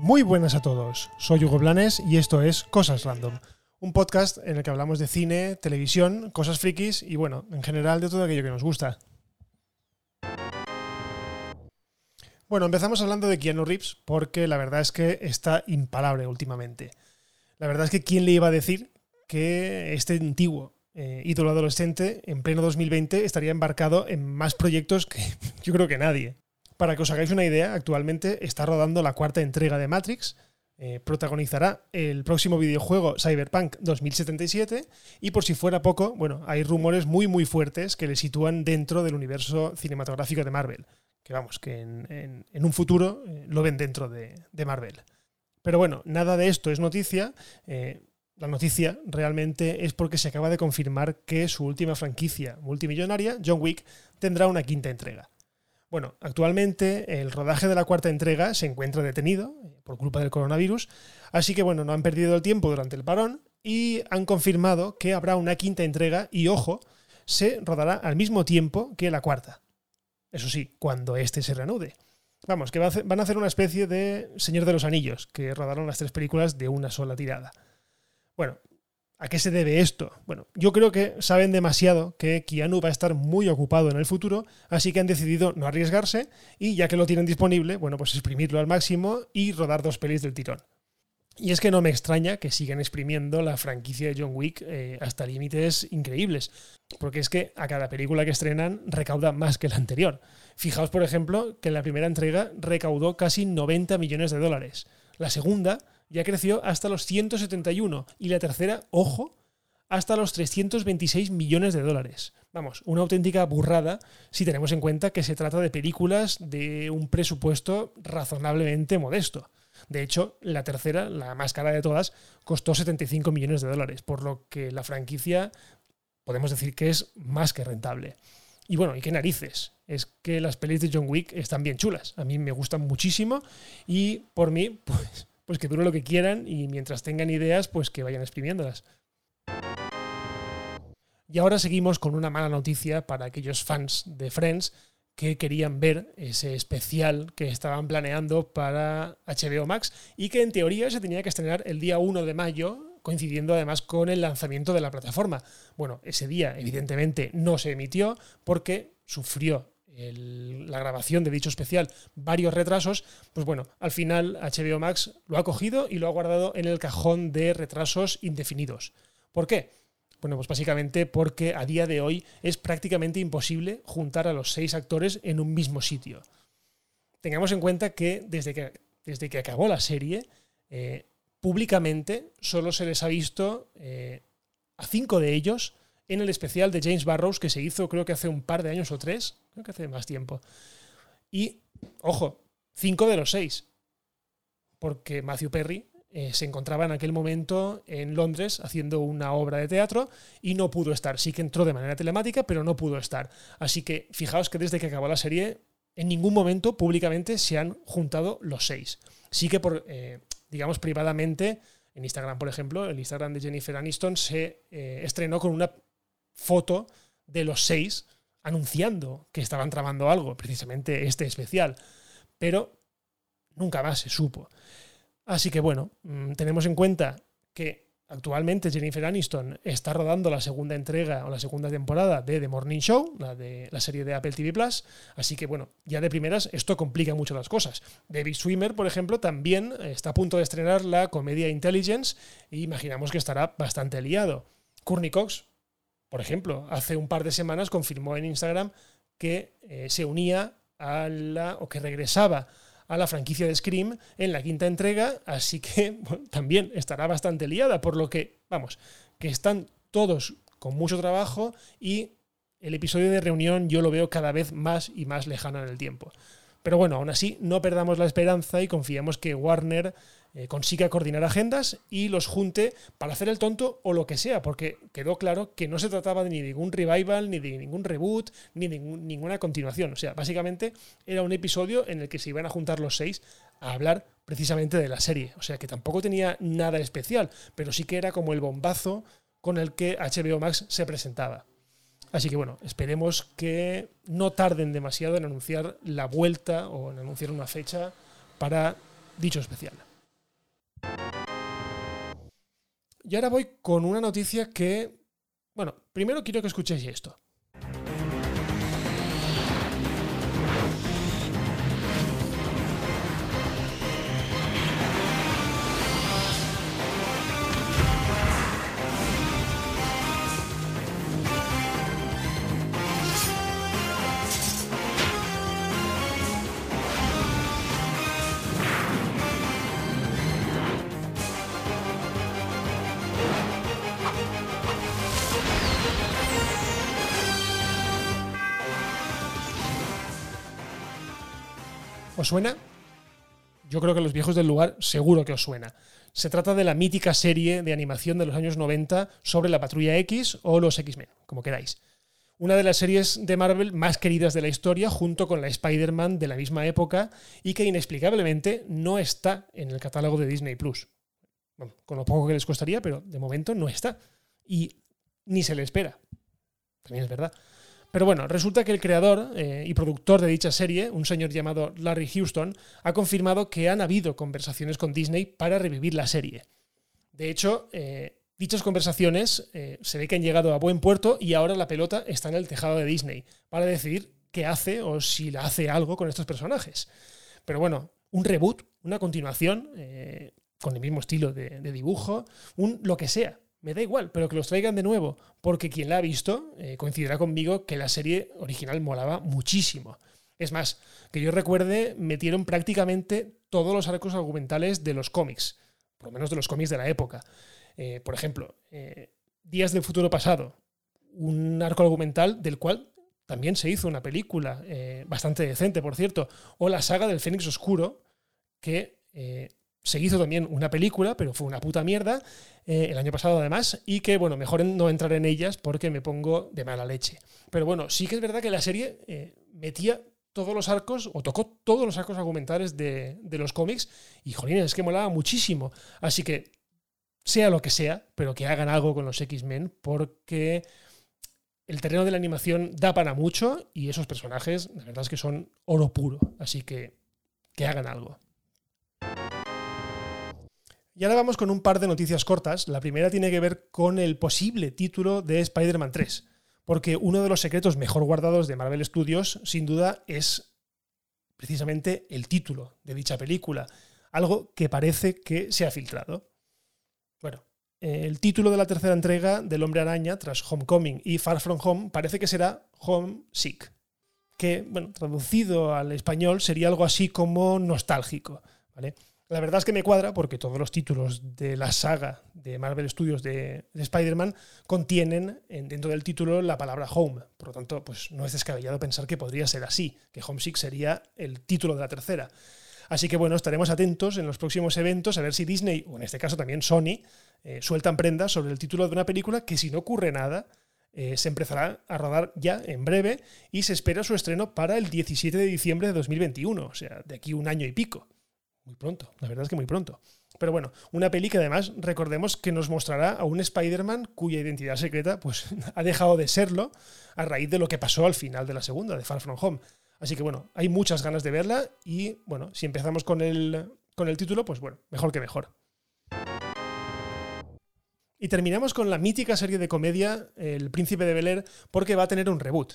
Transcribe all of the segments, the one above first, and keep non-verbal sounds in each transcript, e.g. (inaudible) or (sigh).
Muy buenas a todos, soy Hugo Blanes y esto es Cosas Random, un podcast en el que hablamos de cine, televisión, cosas frikis y bueno, en general de todo aquello que nos gusta. Bueno, empezamos hablando de Keanu Reeves porque la verdad es que está imparable últimamente. La verdad es que quién le iba a decir que este antiguo eh, ídolo adolescente en pleno 2020 estaría embarcado en más proyectos que (laughs) yo creo que nadie. Para que os hagáis una idea, actualmente está rodando la cuarta entrega de Matrix, eh, protagonizará el próximo videojuego Cyberpunk 2077 y por si fuera poco, bueno, hay rumores muy muy fuertes que le sitúan dentro del universo cinematográfico de Marvel que vamos, que en, un futuro eh, lo ven dentro de, Marvel. Pero bueno, nada de esto es noticia. Eh, la noticia realmente es porque se acaba de confirmar que su última franquicia multimillonaria, John Wick, tendrá una quinta entrega. Bueno, actualmente el rodaje de la cuarta entrega se encuentra detenido eh, por culpa del coronavirus, así que bueno, no han perdido el tiempo durante el parón y han confirmado que habrá una quinta entrega y ojo, se rodará al mismo tiempo que la cuarta. Eso sí, cuando este se reanude. Vamos, que van a hacer una especie de Señor de los Anillos, que rodaron las tres películas de una sola tirada. Bueno, ¿a qué se debe esto? Bueno, yo creo que saben demasiado que Keanu va a estar muy ocupado en el futuro, así que han decidido no arriesgarse y ya que lo tienen disponible, bueno, pues exprimirlo al máximo y rodar dos pelis del tirón. Y es que no me extraña que sigan exprimiendo la franquicia de John Wick eh, hasta límites increíbles, porque es que a cada película que estrenan recauda más que la anterior. Fijaos, por ejemplo, que en la primera entrega recaudó casi 90 millones de dólares. La segunda ya creció hasta los 171 y la tercera, ojo, hasta los 326 millones de dólares. Vamos, una auténtica burrada si tenemos en cuenta que se trata de películas de un presupuesto razonablemente modesto. De hecho, la tercera, la más cara de todas, costó 75 millones de dólares, por lo que la franquicia podemos decir que es más que rentable. Y bueno, ¿y qué narices? Es que las pelis de John Wick están bien chulas. A mí me gustan muchísimo y por mí, (laughs) pues, pues que dure lo que quieran y mientras tengan ideas, pues que vayan exprimiéndolas. Y ahora seguimos con una mala noticia para aquellos fans de Friends que querían ver ese especial que estaban planeando para HBO Max y que en teoría se tenía que estrenar el día 1 de mayo, coincidiendo además con el lanzamiento de la plataforma. Bueno, ese día evidentemente no se emitió porque sufrió la grabación de dicho especial varios retrasos, pues bueno, al final HBO Max lo ha cogido y lo ha guardado en el cajón de retrasos indefinidos. ¿Por qué? Bueno, pues básicamente porque a día de hoy es prácticamente imposible juntar a los seis actores en un mismo sitio. Tengamos en cuenta que desde que, desde que acabó la serie, eh, públicamente solo se les ha visto eh, a cinco de ellos en el especial de James Barrows que se hizo creo que hace un par de años o tres, creo que hace más tiempo. Y, ojo, cinco de los seis, porque Matthew Perry eh, se encontraba en aquel momento en Londres haciendo una obra de teatro y no pudo estar. Sí que entró de manera telemática, pero no pudo estar. Así que fijaos que desde que acabó la serie, en ningún momento públicamente se han juntado los seis. Sí que por, eh, digamos, privadamente, en Instagram, por ejemplo, el Instagram de Jennifer Aniston se eh, estrenó con una foto de los seis anunciando que estaban tramando algo, precisamente este especial. Pero nunca más se supo. Así que bueno, mm, tenemos en cuenta que actualmente Jennifer Aniston está rodando la segunda entrega o la segunda temporada de The Morning Show, la de la serie de Apple TV Plus. Así que bueno, ya de primeras esto complica mucho las cosas. David Swimmer, por ejemplo, también está a punto de estrenar la comedia Intelligence y imaginamos que estará bastante liado. Courtney Cox, por ejemplo, hace un par de semanas confirmó en Instagram que eh, se unía a la o que regresaba a la franquicia de Scream en la quinta entrega, así que (laughs) también estará bastante liada, por lo que, vamos, que están todos con mucho trabajo y el episodio de reunión yo lo veo cada vez más y más lejano en el tiempo. Pero bueno, aún así, no perdamos la esperanza y confiamos que Warner eh, consiga coordinar agendas y los junte para hacer el tonto o lo que sea, porque quedó claro que no se trataba de ni ningún revival, ni de ningún reboot, ni de ninguna continuación. O sea, básicamente era un episodio en el que se iban a juntar los seis a hablar precisamente de la serie. O sea, que tampoco tenía nada especial, pero sí que era como el bombazo con el que HBO Max se presentaba. Así que bueno, esperemos que no tarden demasiado en anunciar la vuelta o en anunciar una fecha para dicho especial. Y ahora voy con una noticia que, bueno, primero quiero que escuchéis esto. ¿Os suena? Yo creo que los viejos del lugar seguro que os suena. Se trata de la mítica serie de animación de los años 90 sobre la Patrulla X o los X-Men, como queráis. Una de las series de Marvel más queridas de la historia, junto con la Spider-Man de la misma época, y que inexplicablemente no está en el catálogo de Disney Plus. Bueno, con lo poco que les costaría, pero de momento no está. Y ni se le espera. También es verdad. Pero bueno, resulta que el creador eh, y productor de dicha serie, un señor llamado Larry Houston, ha confirmado que han habido conversaciones con Disney para revivir la serie. De hecho, eh, dichas conversaciones eh, se ve que han llegado a buen puerto y ahora la pelota está en el tejado de Disney para decidir qué hace o si la hace algo con estos personajes. Pero bueno, un reboot, una continuación, con el mismo estilo de, de dibujo, un lo que sea me da igual, pero que los traigan de nuevo, porque quien la ha visto eh, coincidirá conmigo que la serie original molaba muchísimo. Es más, que yo recuerde, metieron prácticamente todos los arcos argumentales de los cómics, por lo menos de los cómics de la época. Eh, por ejemplo, eh, Días del futuro pasado, un arco argumental del cual también se hizo una película, bastante decente, por cierto, o la saga del Fénix Oscuro, que se hizo también una película, pero fue una puta mierda, eh, el año pasado además, y que, bueno, mejor no entrar en ellas porque me pongo de mala leche. Pero bueno, sí que es verdad que la serie eh, metía todos los arcos, o tocó todos los arcos argumentales de, los cómics, y jolines, es que molaba muchísimo. Así que, sea lo que sea, pero que hagan algo con los X-Men, porque el terreno de la animación da para mucho, y esos personajes, la verdad es que son oro puro. Así que, que hagan algo. Y ahora vamos con un par de noticias cortas. La primera tiene que ver con el posible título de Spider-Man 3, porque uno de los secretos mejor guardados de Marvel Studios, sin duda, es precisamente el título de dicha película, algo que parece que se ha filtrado. Bueno, el título de la tercera entrega del Hombre Araña, tras Homecoming y Far From Home, parece que será Homesick, que, bueno, traducido al español sería algo así como nostálgico, ¿vale? La verdad es que me cuadra porque todos los títulos de la saga de Marvel Studios de, Spider-Man contienen dentro del título la palabra home. Por lo tanto, pues no es descabellado pensar que podría ser así, que Homesick sería el título de la tercera. Así que bueno, estaremos atentos en los próximos eventos a ver si Disney, o en este caso también Sony, eh, sueltan prendas sobre el título de una película que si no ocurre nada, eh, se empezará a rodar ya en breve y se espera su estreno para el 17 de diciembre de 2021, o sea, de aquí un año y pico. Muy pronto, la verdad es que muy pronto. Pero bueno, una peli que además recordemos que nos mostrará a un Spider-Man cuya identidad secreta pues, (laughs) ha dejado de serlo a raíz de lo que pasó al final de la segunda, de Far From Home. Así que bueno, hay muchas ganas de verla y bueno, si empezamos con el, con el título, pues bueno, mejor que mejor. Y terminamos con la mítica serie de comedia El Príncipe de Bel Air porque va a tener un reboot.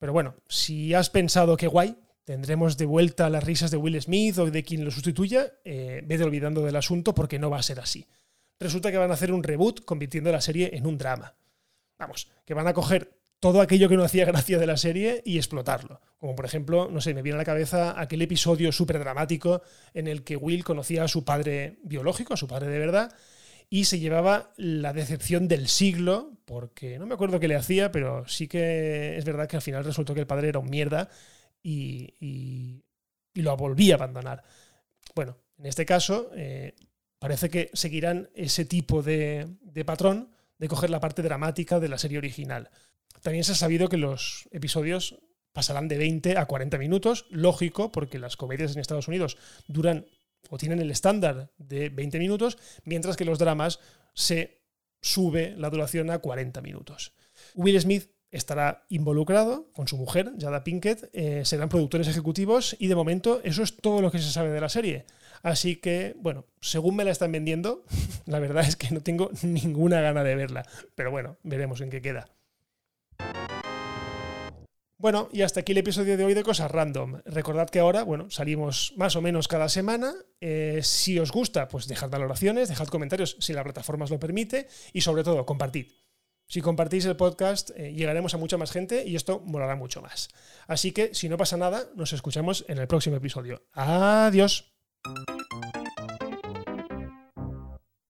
Pero bueno, si has pensado que guay, tendremos de vuelta las risas de Will Smith o de quien lo sustituya, eh, vete olvidando del asunto porque no va a ser así. Resulta que van a hacer un reboot convirtiendo la serie en un drama. Vamos, que van a coger todo aquello que no hacía gracia de la serie y explotarlo. Como por ejemplo, no sé, me viene a la cabeza aquel episodio súper dramático en el que Will conocía a su padre biológico, a su padre de verdad, y se llevaba la decepción del siglo, porque no me acuerdo qué le hacía, pero sí que es verdad que al final resultó que el padre era un mierda y, lo volví a abandonar. Bueno, en este caso eh, parece que seguirán ese tipo de, patrón de coger la parte dramática de la serie original. También se ha sabido que los episodios pasarán de 20 a 40 minutos, lógico, porque las comedias en Estados Unidos duran o tienen el estándar de 20 minutos, mientras que los dramas se sube la duración a 40 minutos. Will Smith estará involucrado con su mujer, Jada Pinkett, eh, serán productores ejecutivos y de momento eso es todo lo que se sabe de la serie. Así que, bueno, según me la están vendiendo, (laughs) la verdad es que no tengo (laughs) ninguna gana de verla. Pero bueno, veremos en qué queda. Bueno, y hasta aquí el episodio de hoy de Cosas Random. Recordad que ahora, bueno, salimos más o menos cada semana. Eh, si os gusta, pues dejad valoraciones, dejad comentarios si la plataforma os lo permite y sobre todo, compartid. Si compartís el podcast, eh, llegaremos a mucha más gente y esto molará mucho más. Así que, si no pasa nada, nos escuchamos en el próximo episodio. Adiós.